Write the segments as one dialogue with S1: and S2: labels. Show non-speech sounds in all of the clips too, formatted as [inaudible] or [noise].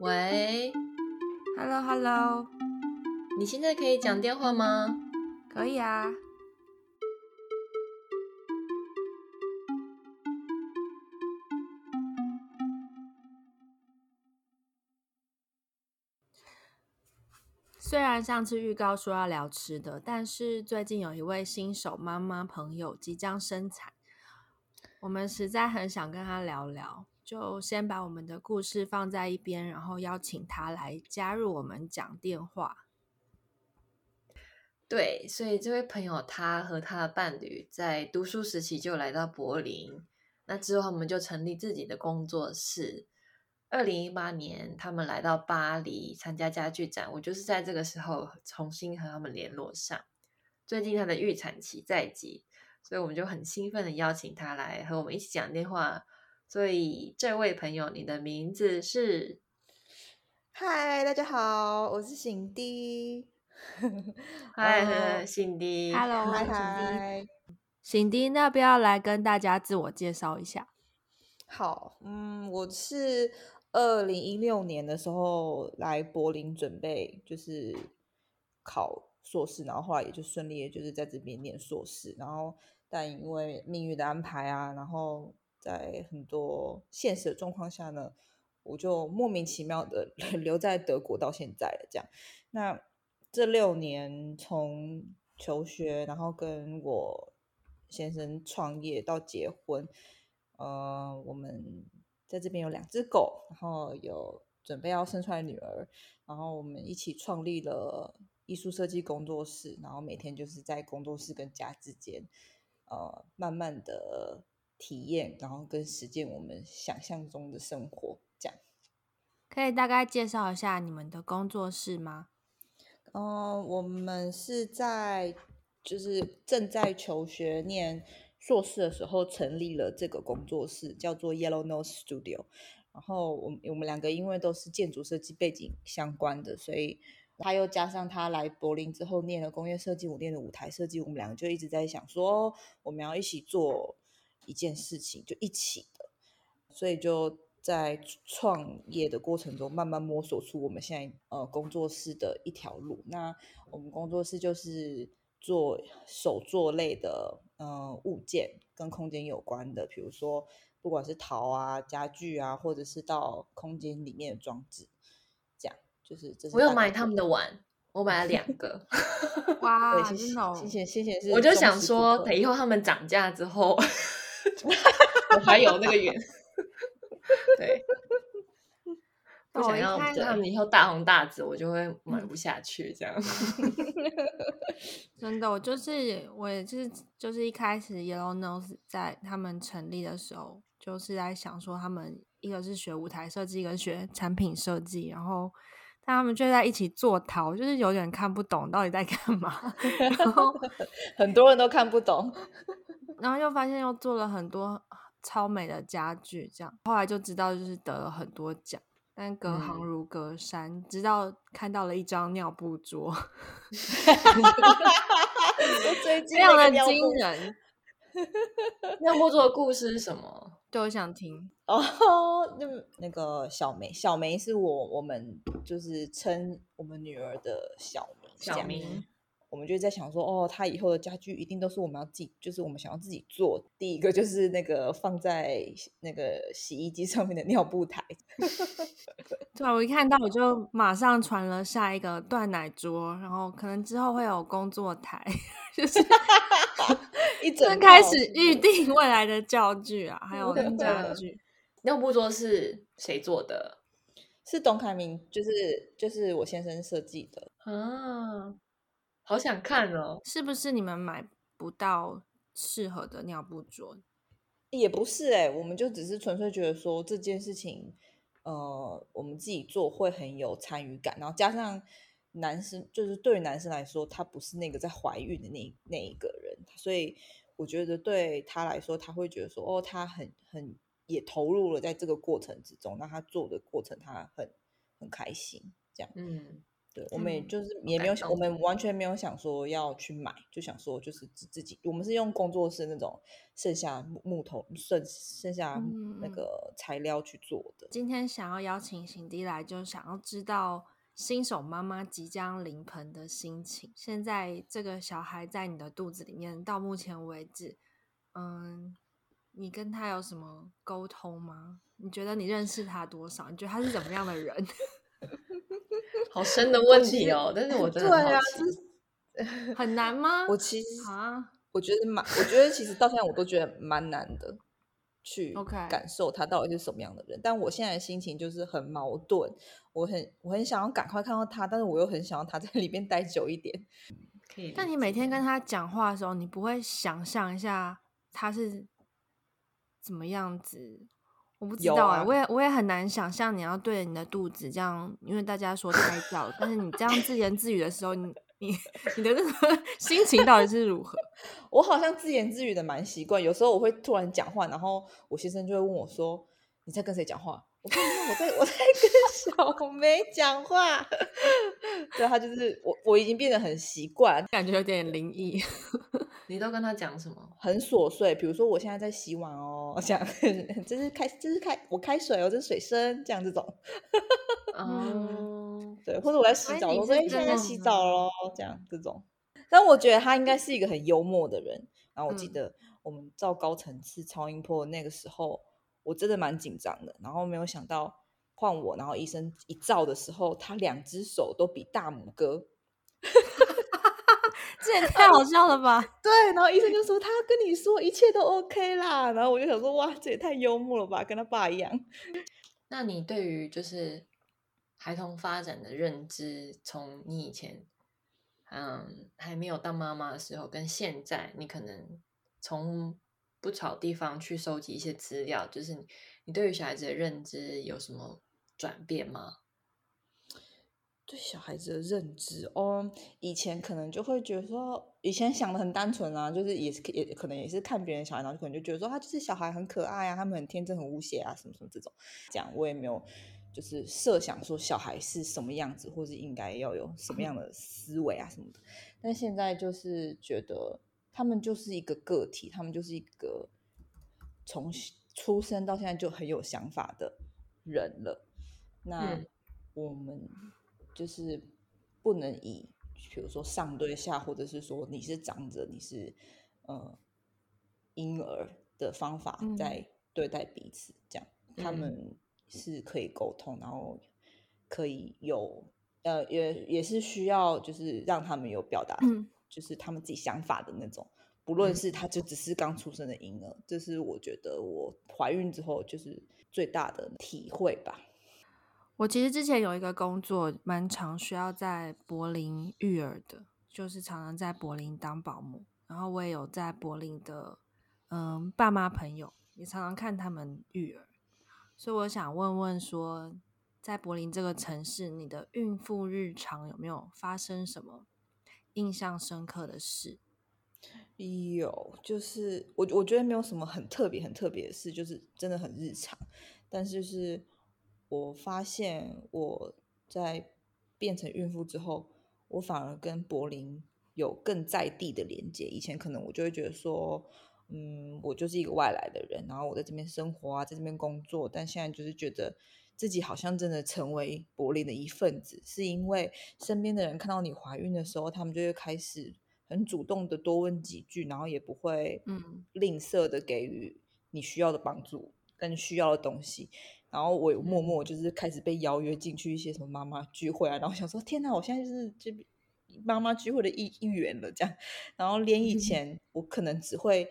S1: 喂
S2: ，Hello Hello，
S1: 你现在可以讲电话吗？
S2: 可以啊。虽然上次预告说要聊吃的，但是最近有一位新手妈妈朋友即将生产，我们实在很想跟她聊聊。就先把我们的故事放在一边，然后邀请她来加入我们讲电话。
S1: 对，所以这位朋友他和他的伴侣在读书时期就来到柏林，那之后他们就成立自己的工作室。二零一八年，他们来到巴黎参加家具展，我就是在这个时候重新和他们联络上。最近他的预产期在即，所以我们就很兴奋的邀请他来和我们一起讲电话。所以，这位朋友，你的名字是？
S3: 嗨，大家好，我是醒迪。
S1: 嗨，辛迪。[laughs]
S2: Hello，
S3: 嗨嗨。
S2: 醒迪，那不要来跟大家自我介绍一下？
S3: 好，嗯，我是二零一六年的时候来柏林准备，就是考硕士，然后后来也就顺利，就是在这边念硕士，然后但因为命运的安排啊，然后。在很多现实的状况下呢，我就莫名其妙的 [laughs] 留在德国到现在了。这样，那这六年从求学，然后跟我先生创业到结婚，呃，我们在这边有两只狗，然后有准备要生出来女儿，然后我们一起创立了艺术设计工作室，然后每天就是在工作室跟家之间，呃，慢慢的。体验，然后跟实践我们想象中的生活，这样。
S2: 可以大概介绍一下你们的工作室吗？
S3: 嗯、呃，我们是在就是正在求学念硕士的时候成立了这个工作室，叫做 Yellow Nose Studio。然后我我们两个因为都是建筑设计背景相关的，所以他又加上他来柏林之后念了工业设计，我念了舞台设计，我们两个就一直在想说，我们要一起做。一件事情就一起的，所以就在创业的过程中慢慢摸索出我们现在呃工作室的一条路。那我们工作室就是做手作类的呃物件跟空间有关的，比如说不管是陶啊、家具啊，或者是到空间里面的装置，这样就是这是。
S1: 我有买他们的碗，我买了两个。[laughs]
S2: 哇，
S3: 谢谢谢谢谢谢。
S1: 我就想说，等以后他们涨价之后。[laughs] 我还有那个缘，[laughs] 对，我想要他们以后大红大紫，我就会买不下去这样。[laughs] [laughs]
S2: 真的，我就是我也是就是一开始 Yellow Nose 在他们成立的时候，就是在想说他们一个是学舞台设计，一个学产品设计，然后但他们就在一起做陶，就是有点看不懂到底在干嘛，然后 [laughs]
S3: 很多人都看不懂。
S2: 然后又发现又做了很多超美的家具，这样后来就知道就是得了很多奖，但隔行如隔山，嗯、直到看到了一张尿布桌，[laughs] 非常的惊人。
S1: 尿布桌的故事是什么？
S2: 对，我想听
S3: 哦。[laughs] 那那个小梅，小梅是我我们就是称我们女儿的小名，
S1: 小名。
S3: 我们就在想说，哦，他以后的家具一定都是我们要自己，就是我们想要自己做。第一个就是那个放在那个洗衣机上面的尿布台。[laughs]
S2: 对，我一看到我就马上传了下一个断奶桌，然后可能之后会有工作台，[laughs] 就是 [laughs] 一整开始预定未来的教具啊，还有家具。
S1: 尿布桌是谁做的？
S3: 是董凯明，就是就是我先生设计的
S1: 啊。好想看哦！
S2: 是不是你们买不到适合的尿布桌？
S3: 也不是哎、欸，我们就只是纯粹觉得说这件事情，呃，我们自己做会很有参与感，然后加上男生，就是对于男生来说，他不是那个在怀孕的那那一个人，所以我觉得对他来说，他会觉得说，哦，他很很也投入了在这个过程之中，那他做的过程他很很开心，这样，
S1: 嗯。
S3: 对，我们也就是也没有想，我们完全没有想说要去买，就想说就是自己，我们是用工作室那种剩下木木头剩剩下那个材料去做的。
S2: 今天想要邀请辛迪来，就想要知道新手妈妈即将临盆的心情。现在这个小孩在你的肚子里面，到目前为止，嗯，你跟他有什么沟通吗？你觉得你认识他多少？你觉得他是怎么样的人？
S1: 好深的问题哦，但是我真的很好奇，
S2: 对啊，[laughs] 很难吗？
S3: 我其实
S2: 啊，
S3: 我觉得蛮，我觉得其实到现在我都觉得蛮难的，去感受他到底是什么样的人。但我现在的心情就是很矛盾，我很我很想要赶快看到他，但是我又很想要他在里面待久一点。[laughs]
S2: 可以。但你每天跟他讲话的时候，你不会想象一下他是怎么样子？我不知道啊，我也我也很难想象你要对着你的肚子这样，因为大家说胎教，但是你这样自言自语的时候，你你你的那个 [laughs] 心情到底是如何？[laughs]
S3: 我好像自言自语的蛮习惯，有时候我会突然讲话，然后我先生就会问我说：“你在跟谁讲话？”我说：“我在 [laughs] 我在跟小梅讲话。”对，他就是我，我已经变得很习惯，
S2: 感觉有点灵异。
S1: 你都跟他讲什么？
S3: 很琐碎，比如说我现在在洗碗哦，讲 [laughs] 这是开这是开我开水哦，这是水声，这样这种。嗯，[laughs] 对，或者我在洗澡，我说现在在洗澡喽，这样这种。但我觉得他应该是一个很幽默的人。然后我记得我们照高层次超音波那个时候，我真的蛮紧张的。然后没有想到换我，然后医生一照的时候，他两只手都比大拇哥。
S2: 这也太好笑了吧？[laughs]
S3: 对，然后医生就说他跟你说一切都 OK 啦，然后我就想说哇，这也太幽默了吧，跟他爸一样。[laughs]
S1: 那你对于就是孩童发展的认知，从你以前嗯还没有当妈妈的时候，跟现在你可能从不少地方去收集一些资料，就是你，你对于小孩子的认知有什么转变吗？
S3: 对小孩子的认知哦，以前可能就会觉得说，以前想的很单纯啊，就是也是也可能也是看别人小孩，然后可能就觉得说，他就是小孩很可爱啊，他们很天真很无邪啊，什么什么这种，这样我也没有就是设想说小孩是什么样子，或是应该要有什么样的 [laughs] 思维啊什么的。但现在就是觉得他们就是一个个体，他们就是一个从出生到现在就很有想法的人了。那我们。就是不能以，比如说上对下，或者是说你是长者，你是呃婴儿的方法在对待彼此，嗯、这样他们是可以沟通，然后可以有呃也也是需要就是让他们有表达，嗯、就是他们自己想法的那种，不论是他就只是刚出生的婴儿，这是我觉得我怀孕之后就是最大的体会吧。
S2: 我其实之前有一个工作，蛮常需要在柏林育儿的，就是常常在柏林当保姆。然后我也有在柏林的，嗯，爸妈朋友也常常看他们育儿。所以我想问问说，在柏林这个城市，你的孕妇日常有没有发生什么印象深刻的事？
S3: 有，就是我我觉得没有什么很特别、很特别的事，就是真的很日常，但是是。我发现我在变成孕妇之后，我反而跟柏林有更在地的连接。以前可能我就会觉得说，嗯，我就是一个外来的人，然后我在这边生活啊，在这边工作。但现在就是觉得自己好像真的成为柏林的一份子，是因为身边的人看到你怀孕的时候，他们就会开始很主动的多问几句，然后也不会嗯吝啬的给予你需要的帮助跟需要的东西。然后我有默默就是开始被邀约进去一些什么妈妈聚会啊，然后想说天哪，我现在就是这妈妈聚会的一一员了这样。然后连以前我可能只会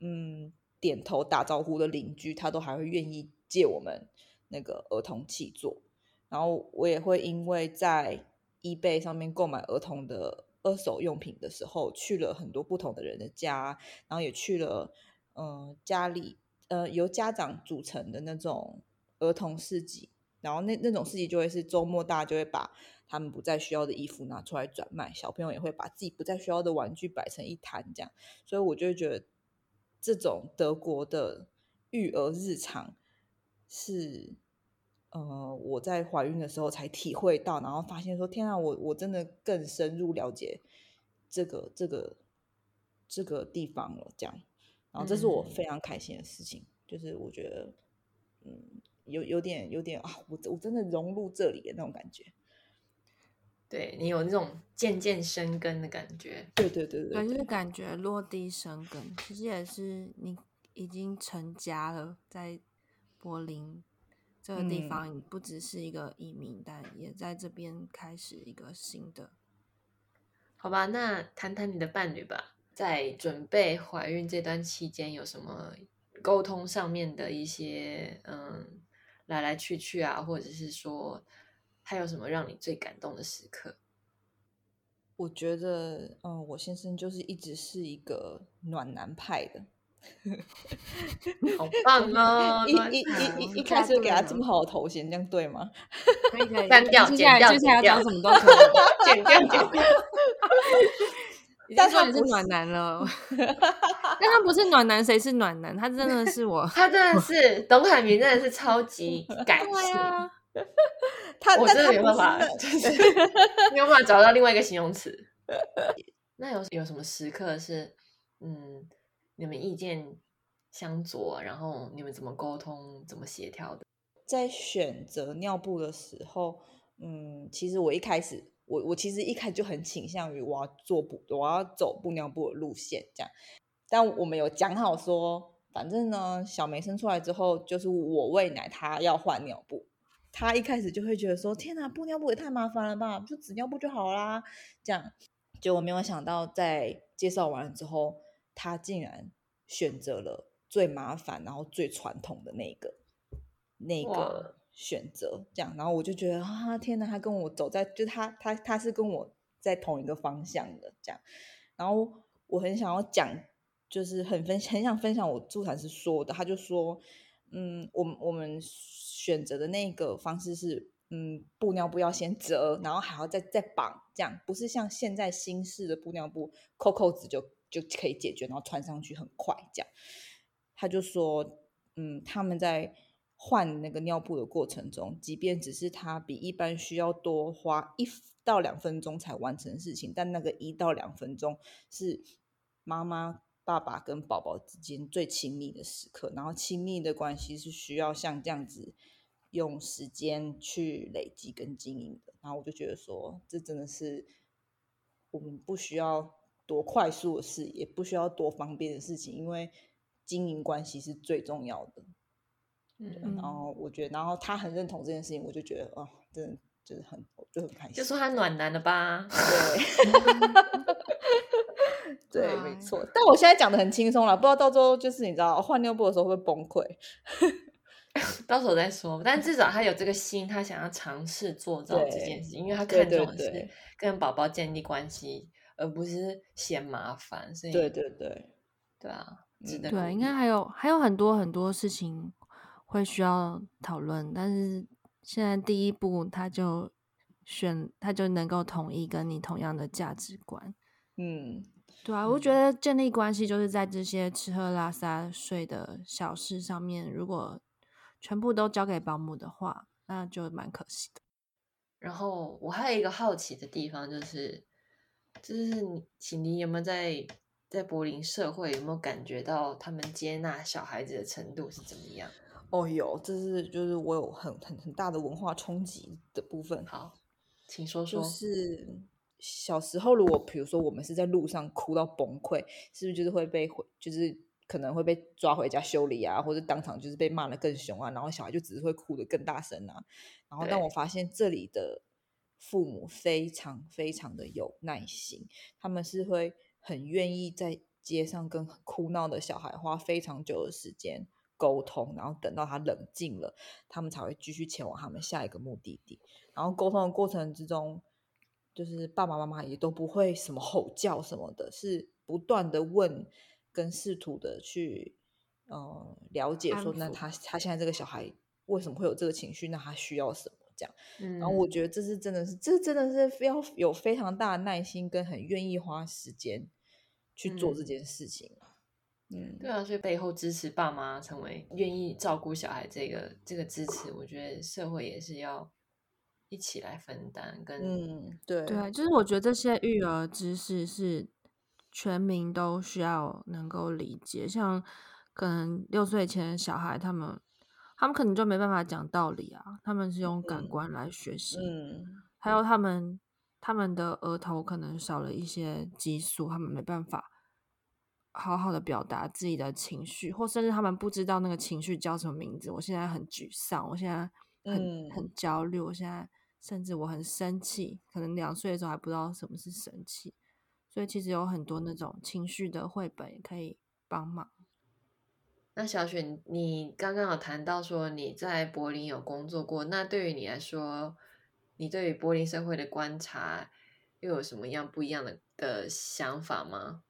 S3: 嗯点头打招呼的邻居，他都还会愿意借我们那个儿童器座。然后我也会因为在 eBay 上面购买儿童的二手用品的时候，去了很多不同的人的家，然后也去了嗯、呃、家里呃由家长组成的那种。儿童市集，然后那那种市集就会是周末，大家就会把他们不再需要的衣服拿出来转卖，小朋友也会把自己不再需要的玩具摆成一摊这样，所以我就会觉得这种德国的育儿日常是呃，我在怀孕的时候才体会到，然后发现说，天啊，我我真的更深入了解这个这个这个地方了，这样，然后这是我非常开心的事情，嗯、就是我觉得，嗯，有有点有点啊，我我真的融入这里的那种感觉。
S1: 对，你有那种渐渐生根的感觉，
S3: 对对对对，
S2: 对，就是感觉落地生根，其实也是你已经成家了，在柏林这个地方，你不只是一个移民，嗯、但也在这边开始一个新的。
S1: 好吧，那谈谈你的伴侣吧，在准备怀孕这段期间，有什么沟通上面的一些嗯来来去去啊，或者是说。还有什么让你最感动的时刻？
S3: 我觉得，嗯，我先生就是一直是一个暖男派的，
S1: 好棒 [laughs] 哦！
S3: 一一一一一开始就给他这么好的头衔，这样对吗？
S2: 可以可以，
S1: 删掉，剪掉，剪掉，什么都可以，剪掉，剪掉。
S2: 但他不是暖男了 [laughs] [laughs] 但他不是暖男，谁是暖男？他真的是我，
S1: 他真的是董海明，真的是超级感 [laughs] 性。
S3: 他
S1: 我真的没办法，就是没有办法找到另外一个形容词。那有有什么时刻是，嗯，你们意见相左，然后你们怎么沟通、怎么协调的？
S3: 在选择尿布的时候，嗯，其实我一开始，我我其实一开始就很倾向于我要做布，我要走布尿布的路线这样。但我们有讲好说，反正呢，小梅生出来之后，就是我喂奶，她要换尿布。她一开始就会觉得说：“天哪，布尿布也太麻烦了吧，就纸尿布就好啦。”这样，就我没有想到，在介绍完了之后，她竟然选择了最麻烦，然后最传统的那个那个选择。这样，然后我就觉得啊，天哪，他跟我走在，就他他他是跟我在同一个方向的。这样，然后我很想要讲，就是很分很想分享我助产师说的，他就说。嗯，我们我们选择的那个方式是，嗯，布尿布要先折，然后还要再再绑，这样不是像现在新式的布尿布扣扣子就就可以解决，然后穿上去很快这样。他就说，嗯，他们在换那个尿布的过程中，即便只是他比一般需要多花一到两分钟才完成的事情，但那个一到两分钟是妈妈。爸爸跟宝宝之间最亲密的时刻，然后亲密的关系是需要像这样子用时间去累积跟经营的。然后我就觉得说，这真的是我们不需要多快速的事，也不需要多方便的事情，因为经营关系是最重要的。嗯，然后我觉得，然后他很认同这件事情，我就觉得哦，真的就是很就很开心。
S1: 就说他暖男了吧？
S3: 对。[laughs] 对，没错。但我现在讲的很轻松了，不知道到时候就是你知道换尿布的时候会不会崩溃，[laughs]
S1: 到时候再说。但至少他有这个心，他想要尝试做到这件事，因为他看重的是跟宝宝建立关系，而不是嫌麻烦。所以，
S3: 对对对，
S1: 对啊，
S2: 对，应该还有还有很多很多事情会需要讨论，但是现在第一步他就选，他就能够统一跟你同样的价值观，
S3: 嗯。
S2: 对啊，我觉得建立关系就是在这些吃喝拉撒睡的小事上面，如果全部都交给保姆的话，那就蛮可惜的。
S1: 然后我还有一个好奇的地方，就是就是你，请你有没有在在柏林社会有没有感觉到他们接纳小孩子的程度是怎么样？
S3: 哦，有，这是就是我有很很很大的文化冲击的部分。
S1: 好，请说说。
S3: 就是。小时候，如果比如说我们是在路上哭到崩溃，是不是就是会被就是可能会被抓回家修理啊，或者当场就是被骂的更凶啊？然后小孩就只是会哭得更大声啊。然后，但我发现这里的父母非常非常的有耐心，他们是会很愿意在街上跟哭闹的小孩花非常久的时间沟通，然后等到他冷静了，他们才会继续前往他们下一个目的地。然后沟通的过程之中。就是爸爸妈妈也都不会什么吼叫什么的，是不断的问，跟试图的去，呃，了解说，那他他现在这个小孩为什么会有这个情绪？那他需要什么？这样，嗯，然后我觉得这是真的是，这真的是要有非常大的耐心，跟很愿意花时间去做这件事情。嗯，
S1: 对啊，所以背后支持爸妈成为愿意照顾小孩这个这个支持，我觉得社会也是要一起来分担。跟
S3: 嗯，对
S2: 对，就是我觉得这些育儿知识是全民都需要能够理解。像可能六岁前的小孩，他们他们可能就没办法讲道理啊，他们是用感官来学习。
S3: 嗯，
S2: 还有他们他们的额头可能少了一些激素，他们没办法。好好的表达自己的情绪，或甚至他们不知道那个情绪叫什么名字。我现在很沮丧，我现在很、嗯、很焦虑，我现在甚至我很生气。可能两岁的时候还不知道什么是生气，所以其实有很多那种情绪的绘本也可以帮忙。
S1: 那小雪，你刚刚有谈到说你在柏林有工作过，那对于你来说，你对于柏林社会的观察又有什么样不一样的的想法吗？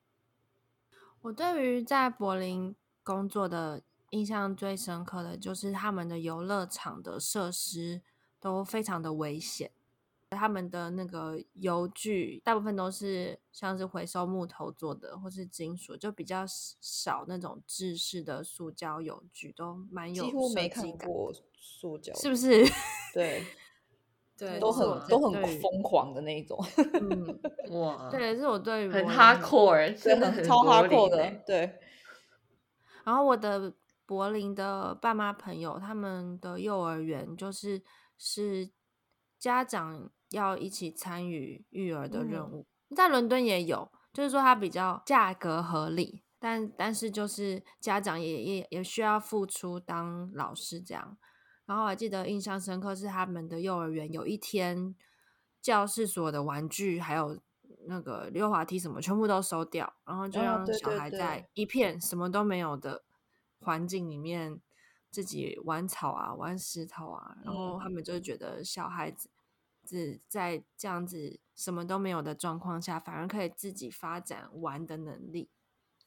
S2: 我对于在柏林工作的印象最深刻的就是他们的游乐场的设施都非常的危险，他们的那个游具大部分都是像是回收木头做的，或是金属，就比较少那种制式的塑胶游具，都蛮有，
S3: 几乎没看过塑胶，
S2: 是不是？[laughs]
S3: 对。
S2: 对，
S3: 都很都很疯狂的那一种，
S2: 嗯，[laughs] 哇，对，是我对于
S1: 很 hardcore，
S3: 真的超 hardcore 的，对。
S2: 然后我的柏林的爸妈朋友，他们的幼儿园就是是家长要一起参与育儿的任务，嗯、在伦敦也有，就是说它比较价格合理，但但是就是家长也也也需要付出当老师这样。然后我还记得印象深刻是他们的幼儿园有一天教室所有的玩具还有那个溜滑梯什么全部都收掉，然后就让小孩在一片什么都没有的环境里面自己玩草啊玩石头啊，然后他们就觉得小孩子只在这样子什么都没有的状况下，反而可以自己发展玩的能力。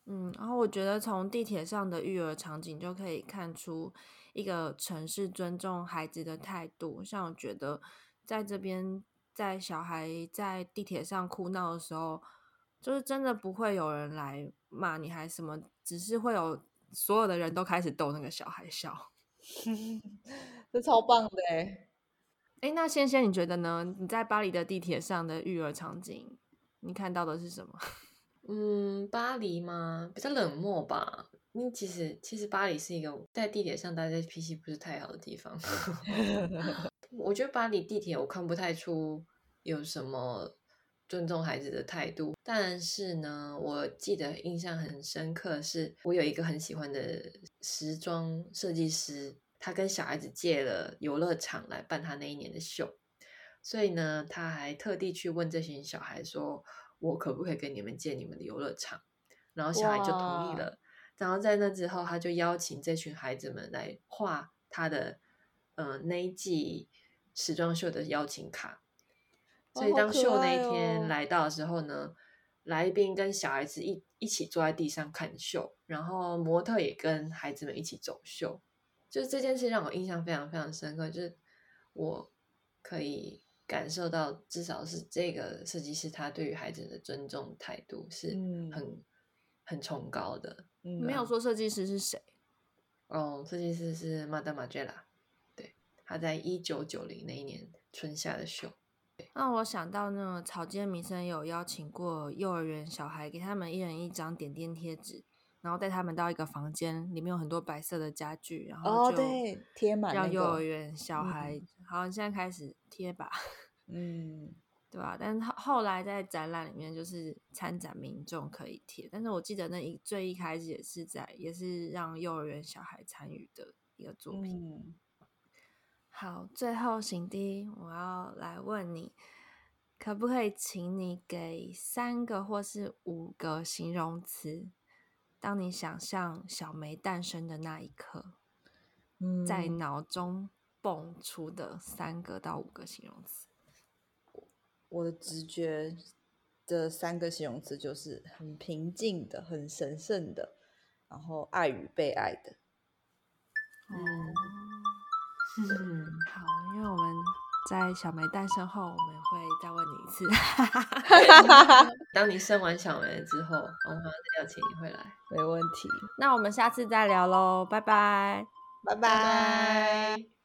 S2: 嗯，然后我觉得从地铁上的育儿场景就可以看出一个城市尊重孩子的态度。像我觉得在这边，在小孩在地铁上哭闹的时候，就是真的不会有人来骂你还什么，只是会有所有的人都开始逗那个小孩笑，[laughs]
S3: 这超棒的哎！
S2: 哎，那仙仙你觉得呢？你在巴黎的地铁上的育儿场景，你看到的是什么？[laughs]
S1: 嗯，巴黎吗？比较冷漠吧。因为其实其实巴黎是一个在地铁上待在脾气不是太好的地方。[laughs] 我觉得巴黎地铁我看不太出有什么尊重孩子的态度。但是呢，我记得印象很深刻，是我有一个很喜欢的时装设计师，他跟小孩子借了游乐场来办他那一年的秀。所以呢，他还特地去问这群小孩说。我可不可以跟你们借你们的游乐场？然后小孩就同意了。然后在那之后，他就邀请这群孩子们来画他的呃那一季时装秀的邀请卡。所以当秀那一天来到的时候呢，哦哦、来宾跟小孩子一一起坐在地上看秀，然后模特也跟孩子们一起走秀。就是这件事让我印象非常非常深刻，就是我可以。感受到至少是这个设计师他对于孩子的尊重态度是很、嗯、很崇高的。
S2: 嗯、没有说设计师是谁？
S1: 哦，设计师是 Madame Margiela，对，他在一九九零那一年春夏的秀。
S2: 那我想到那个草间弥生有邀请过幼儿园小孩，给他们一人一张点点贴纸。然后带他们到一个房间，里面有很多白色的家具，然后就
S3: 贴满，
S2: 让幼儿园小孩、哦那个、好，现在开始贴吧，
S3: 嗯，
S2: 对吧？但是后来在展览里面，就是参展民众可以贴，但是我记得那一最一开始也是在，也是让幼儿园小孩参与的一个作品。
S3: 嗯、
S2: 好，最后行迪，我要来问你，可不可以请你给三个或是五个形容词？当你想象小梅诞生的那一刻，嗯，在脑中蹦出的三个到五个形容词，
S3: 我的直觉的三个形容词就是很平静的、很神圣的，然后爱与被爱的。
S2: 嗯，嗯，好，因为我们在小梅诞生后，我们会再问你一次。[laughs] [laughs]
S1: 当你生完小梅之后，我们再邀请你回来，
S3: 没问题。
S2: 那我们下次再聊喽，拜拜，
S3: 拜拜。
S1: 拜拜。